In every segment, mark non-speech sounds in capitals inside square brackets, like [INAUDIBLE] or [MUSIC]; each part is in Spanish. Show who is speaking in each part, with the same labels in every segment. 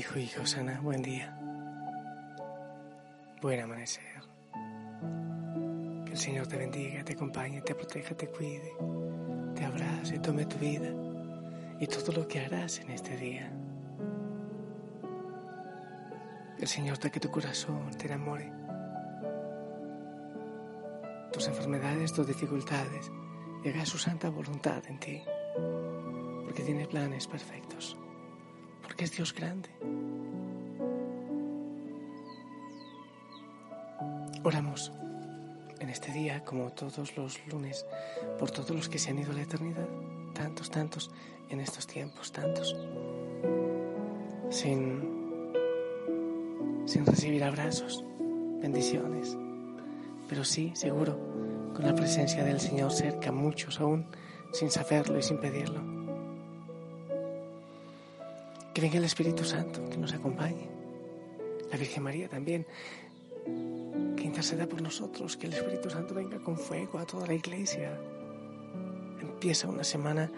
Speaker 1: Hijo y Josana, buen día. Buen amanecer. Que el Señor te bendiga, te acompañe, te proteja, te cuide, te abrace, tome tu vida y todo lo que harás en este día. El Señor toque tu corazón, te enamore. Tus enfermedades, tus dificultades, llega a su santa voluntad en ti, porque tiene planes perfectos, porque es Dios grande. Oramos en este día, como todos los lunes, por todos los que se han ido a la eternidad, tantos, tantos, en estos tiempos, tantos, sin sin recibir abrazos, bendiciones, pero sí, seguro, con la presencia del Señor cerca, muchos aún, sin saberlo y sin pedirlo. Que venga el Espíritu Santo, que nos acompañe, la Virgen María también, que interceda por nosotros, que el Espíritu Santo venga con fuego a toda la iglesia. Empieza una semana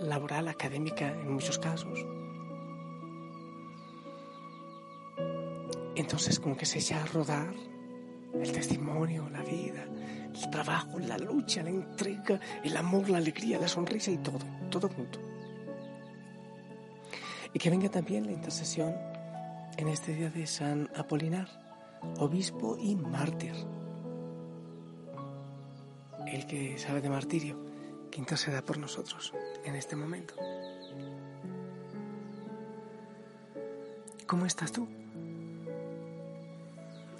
Speaker 1: laboral, académica en muchos casos Entonces como que se echa a rodar el testimonio, la vida, el trabajo, la lucha, la entrega, el amor, la alegría, la sonrisa y todo, todo junto. Y que venga también la intercesión en este día de San Apolinar, obispo y mártir. El que sabe de martirio, que interceda por nosotros en este momento. ¿Cómo estás tú?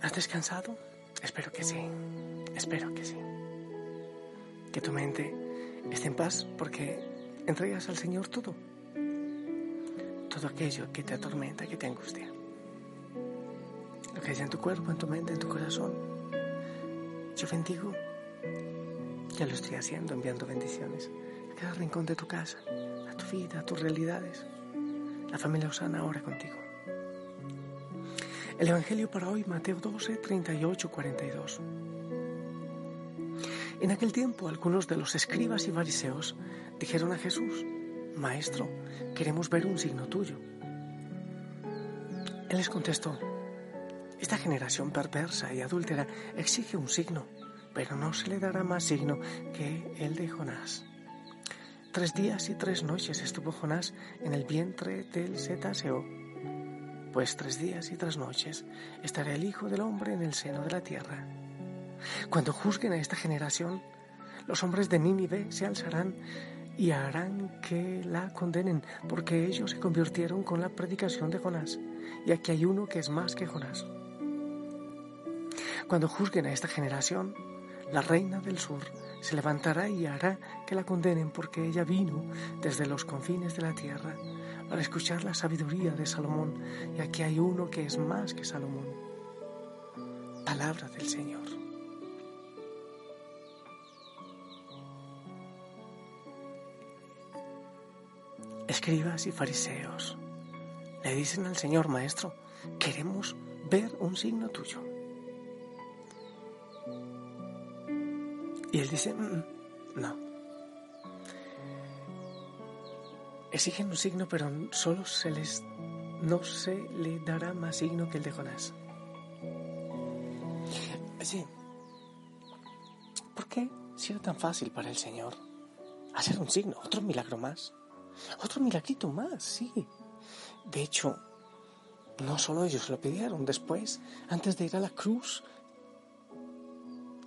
Speaker 1: ¿Has descansado? Espero que sí, espero que sí. Que tu mente esté en paz porque entregas al Señor todo. Todo aquello que te atormenta, que te angustia. Lo que hay en tu cuerpo, en tu mente, en tu corazón. Yo bendigo. Ya lo estoy haciendo, enviando bendiciones a cada rincón de tu casa, a tu vida, a tus realidades. La familia Osana ahora contigo. El Evangelio para hoy, Mateo 12, 38, 42. En aquel tiempo algunos de los escribas y fariseos dijeron a Jesús, Maestro, queremos ver un signo tuyo. Él les contestó, Esta generación perversa y adúltera exige un signo, pero no se le dará más signo que el de Jonás. Tres días y tres noches estuvo Jonás en el vientre del cetáceo pues tres días y tres noches estará el Hijo del Hombre en el seno de la tierra. Cuando juzguen a esta generación, los hombres de Nínive se alzarán y harán que la condenen, porque ellos se convirtieron con la predicación de Jonás, y aquí hay uno que es más que Jonás. Cuando juzguen a esta generación, la reina del sur se levantará y hará que la condenen, porque ella vino desde los confines de la tierra para escuchar la sabiduría de Salomón, y aquí hay uno que es más que Salomón. Palabra del Señor. Escribas y fariseos le dicen al Señor Maestro, queremos ver un signo tuyo. Y él dice, mm, no, exigen un signo, pero solo se les no se le dará más signo que el de Jonás. Sí. ¿Por qué si era tan fácil para el Señor hacer un signo, otro milagro más? Otro milagrito más, sí. De hecho, no solo ellos lo pidieron, después, antes de ir a la cruz,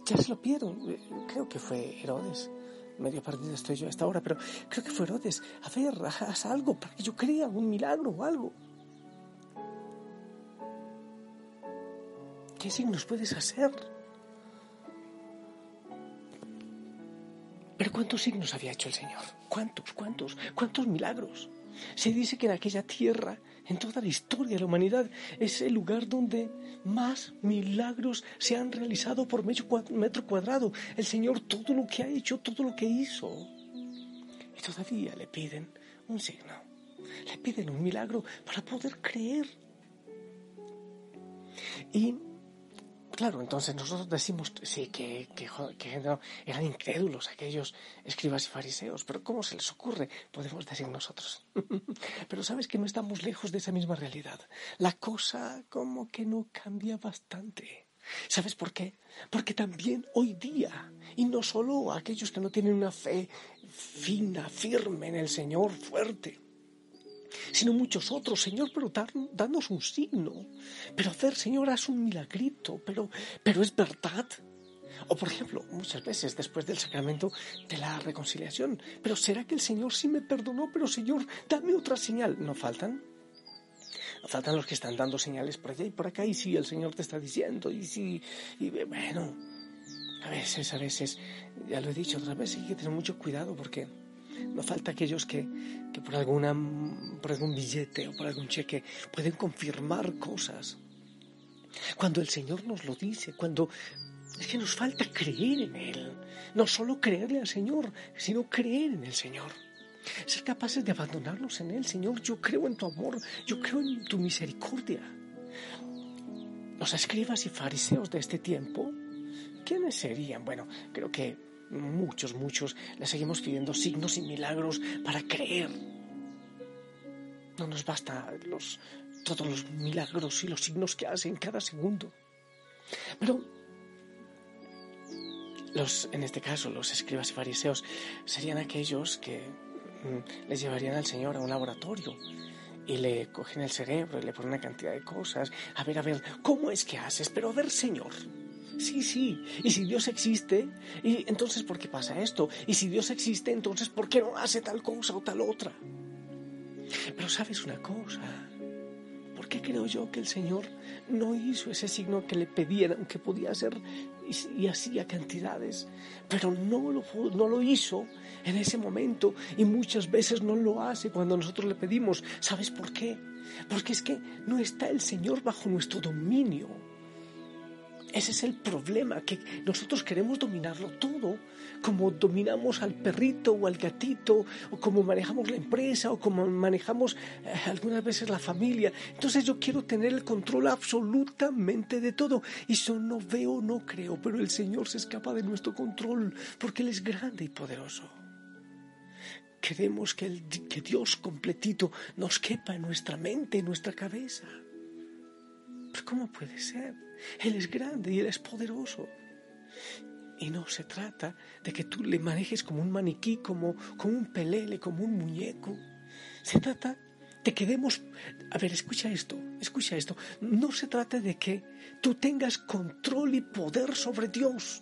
Speaker 1: ya se lo pidieron. Creo que fue Herodes medio perdido estoy yo a esta hora, pero creo que fue Herodes. A ver, haz algo para que yo crea un milagro o algo. ¿Qué signos puedes hacer? ¿Cuántos signos había hecho el Señor? ¿Cuántos, cuántos, cuántos milagros? Se dice que en aquella tierra, en toda la historia de la humanidad, es el lugar donde más milagros se han realizado por metro cuadrado. El Señor todo lo que ha hecho, todo lo que hizo. Y todavía le piden un signo, le piden un milagro para poder creer. Y Claro, entonces nosotros decimos, sí, que, eran incrédulos aquellos escribas y fariseos, pero ¿cómo se les ocurre? Podemos decir nosotros. [LAUGHS] pero sabes que no estamos lejos de esa misma realidad. La cosa como que no cambia bastante. ¿Sabes por qué? Porque también hoy día, y no solo aquellos que no tienen una fe fina, firme en el Señor, fuerte, sino muchos otros. Señor, pero danos un signo. Pero hacer, Señor, haz un milagrito. Pero, pero es verdad. O por ejemplo, muchas veces después del sacramento de la reconciliación. Pero ¿será que el Señor sí me perdonó? Pero Señor, dame otra señal. ¿No faltan? No faltan los que están dando señales por allá y por acá. Y si el Señor te está diciendo. Y si, y bueno, a veces, a veces, ya lo he dicho otra vez, hay que tener mucho cuidado porque no falta aquellos que, que por, alguna, por algún billete o por algún cheque pueden confirmar cosas. Cuando el Señor nos lo dice, cuando es que nos falta creer en Él. No solo creerle al Señor, sino creer en el Señor. Ser capaces de abandonarnos en Él. Señor, yo creo en tu amor, yo creo en tu misericordia. Los escribas y fariseos de este tiempo, ¿quiénes serían? Bueno, creo que muchos, muchos, le seguimos pidiendo signos y milagros para creer. No nos basta los, todos los milagros y los signos que hace en cada segundo. Pero los, en este caso, los escribas y fariseos serían aquellos que mm, les llevarían al Señor a un laboratorio y le cogen el cerebro y le ponen una cantidad de cosas. A ver, a ver, ¿cómo es que haces? Pero a ver, Señor, Sí, sí. Y si Dios existe, y entonces ¿por qué pasa esto? Y si Dios existe, entonces ¿por qué no hace tal cosa o tal otra? Pero sabes una cosa, ¿por qué creo yo que el Señor no hizo ese signo que le pedieran que podía hacer y, hacía cantidades? Pero no lo, no lo hizo en ese momento y muchas veces no lo hace cuando nosotros le pedimos. ¿Sabes por qué? Porque es que no está el Señor bajo nuestro dominio. Ese es el problema, que nosotros queremos dominarlo todo, como dominamos al perrito o al gatito, o como manejamos la empresa, o como manejamos eh, algunas veces la familia. Entonces yo quiero tener el control absolutamente de todo. Y eso no veo, no creo, pero el Señor se escapa de nuestro control, porque Él es grande y poderoso. Queremos que, el, que Dios completito nos quepa en nuestra mente, en nuestra cabeza. Pero ¿cómo puede ser? Él es grande y Él es poderoso. Y no se trata de que tú le manejes como un maniquí, como, como un pelele, como un muñeco. Se trata de que demos... A ver, escucha esto, escucha esto. No se trata de que tú tengas control y poder sobre Dios.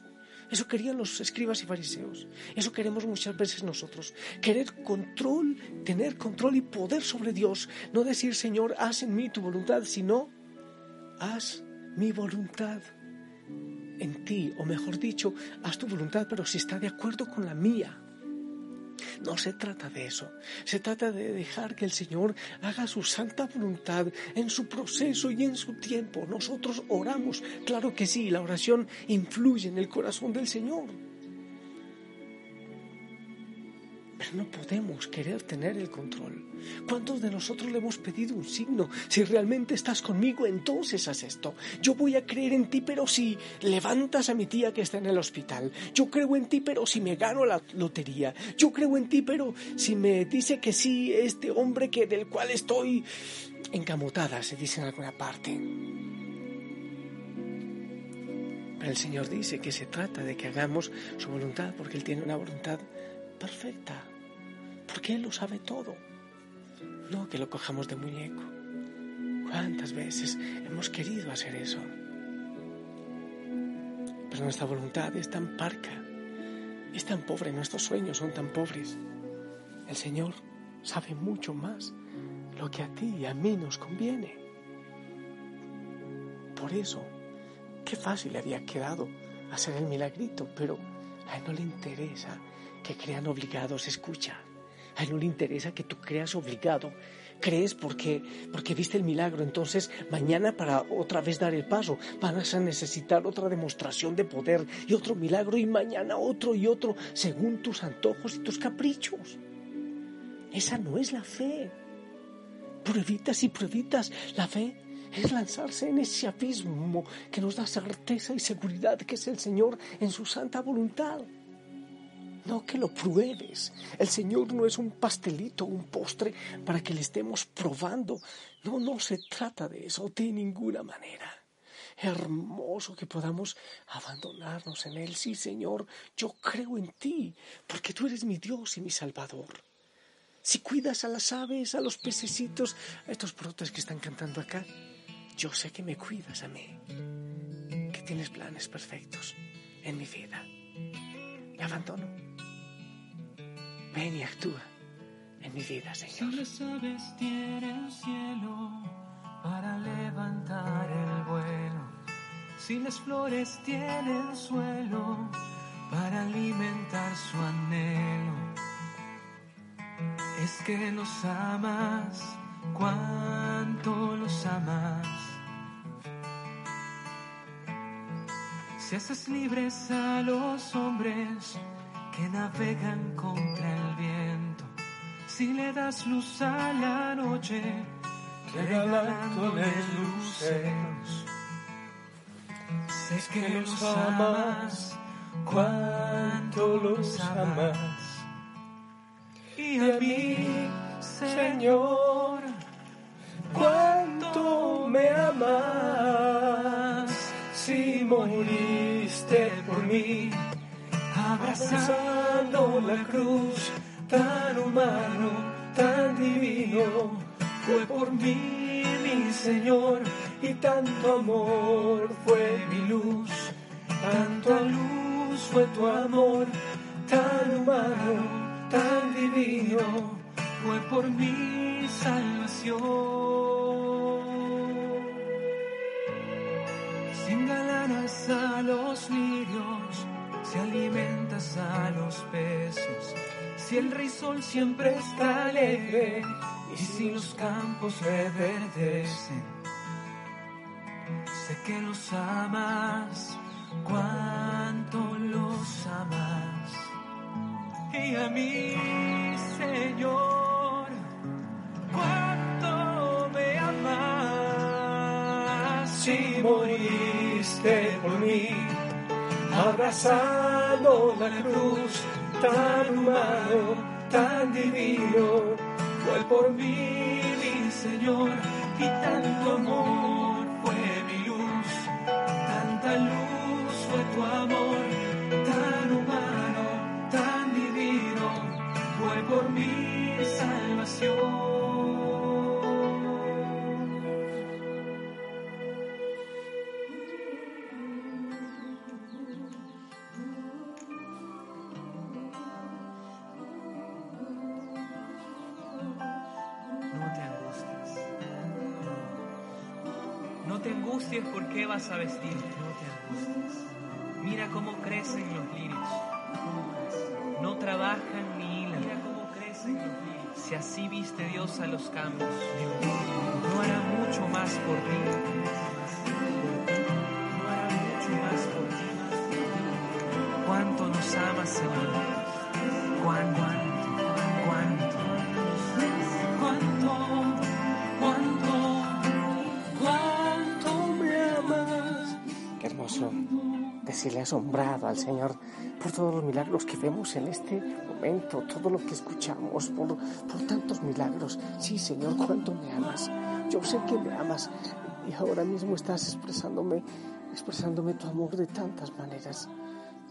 Speaker 1: Eso querían los escribas y fariseos. Eso queremos muchas veces nosotros. Querer control, tener control y poder sobre Dios. No decir, Señor, haz en mí tu voluntad, sino haz mi voluntad en ti, o mejor dicho, haz tu voluntad, pero si está de acuerdo con la mía. No se trata de eso, se trata de dejar que el Señor haga su santa voluntad en su proceso y en su tiempo. Nosotros oramos, claro que sí, la oración influye en el corazón del Señor. Pero no podemos querer tener el control. ¿Cuántos de nosotros le hemos pedido un signo? Si realmente estás conmigo, entonces haz esto. Yo voy a creer en ti, pero si levantas a mi tía que está en el hospital. Yo creo en ti, pero si me gano la lotería. Yo creo en ti, pero si me dice que sí este hombre que del cual estoy encamotada, se dice en alguna parte. Pero el Señor dice que se trata de que hagamos su voluntad, porque Él tiene una voluntad perfecta, porque Él lo sabe todo. No que lo cojamos de muñeco. ¿Cuántas veces hemos querido hacer eso? Pero nuestra voluntad es tan parca, es tan pobre, nuestros sueños son tan pobres. El Señor sabe mucho más lo que a ti y a mí nos conviene. Por eso, qué fácil le había quedado hacer el milagrito, pero a Él no le interesa que crean obligados, escucha. A él no le interesa que tú creas obligado. Crees porque, porque viste el milagro. Entonces, mañana para otra vez dar el paso, vas a necesitar otra demostración de poder y otro milagro y mañana otro y otro, según tus antojos y tus caprichos. Esa no es la fe. Pruebitas y pruebitas. La fe es lanzarse en ese abismo que nos da certeza y seguridad que es el Señor en su santa voluntad. No que lo pruebes. El Señor no es un pastelito, un postre para que le estemos probando. No, no se trata de eso de ninguna manera. Hermoso que podamos abandonarnos en Él. Sí, Señor, yo creo en ti, porque tú eres mi Dios y mi Salvador. Si cuidas a las aves, a los pececitos, a estos brotes que están cantando acá, yo sé que me cuidas a mí, que tienes planes perfectos en mi vida. Me abandono Ven y actúa en mi vida, Señor.
Speaker 2: Si las aves tienen cielo para levantar el vuelo, si las flores tienen suelo para alimentar su anhelo, es que los amas, cuánto los amas. Si haces libres a los hombres, que navegan contra el viento. Si le das luz a la noche, regalándole luceros. Sé que los amas, cuánto los amas. Y a mí, Señor, cuánto me amas. Si moriste por mí abrazando la cruz, tan humano, tan divino, fue por mí mi Señor, y tanto amor fue mi luz, tanto luz fue tu amor, tan humano, tan divino, fue por mi salvación. Sin galanas a los lirios si alimentas a los peces, si el risol siempre está alegre y si los campos reverdecen, sé que los amas, cuánto los amas. Y a mí, Señor, cuánto me amas. Si moriste por mí abrazando la cruz, tan humano, tan divino, fue por mí mi Señor, y tanto amor qué vas a vestirte. No te angusties. Mira cómo crecen los lirios. No trabajan ni hilan. Mira cómo crecen los lirios. Si así viste Dios a los campos, no hará mucho más por ti.
Speaker 1: Asombrado al Señor por todos los milagros que vemos en este momento, todo lo que escuchamos, por, por tantos milagros. Sí, Señor, cuánto me amas. Yo sé que me amas y ahora mismo estás expresándome, expresándome tu amor de tantas maneras.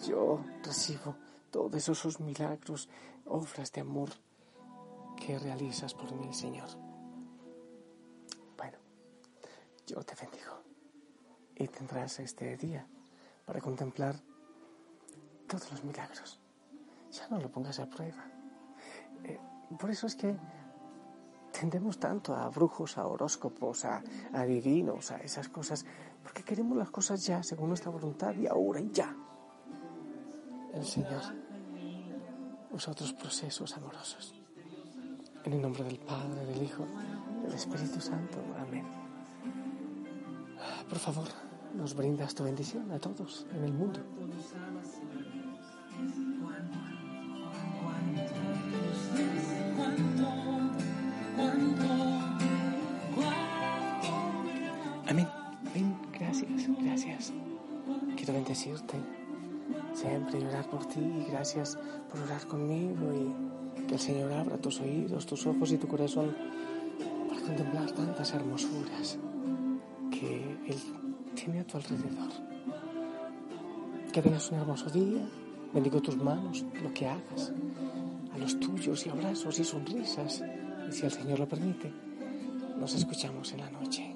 Speaker 1: Yo recibo todos esos milagros, obras de amor que realizas por mí, Señor. Bueno, yo te bendigo y tendrás este día para contemplar todos los milagros. Ya no lo pongas a prueba. Eh, por eso es que tendemos tanto a brujos, a horóscopos, a, a divinos, a esas cosas, porque queremos las cosas ya, según nuestra voluntad, y ahora y ya. El Señor usa otros procesos amorosos. En el nombre del Padre, del Hijo, del Espíritu Santo. Amén. Por favor, nos brindas tu bendición a todos en el mundo. Amén, amén, gracias, gracias. Quiero bendecirte siempre y orar por ti y gracias por orar conmigo y que el Señor abra tus oídos, tus ojos y tu corazón para contemplar tantas hermosuras alrededor. Que tengas un hermoso día. Bendigo tus manos, lo que hagas, a los tuyos y abrazos y sonrisas. Y si el Señor lo permite, nos escuchamos en la noche.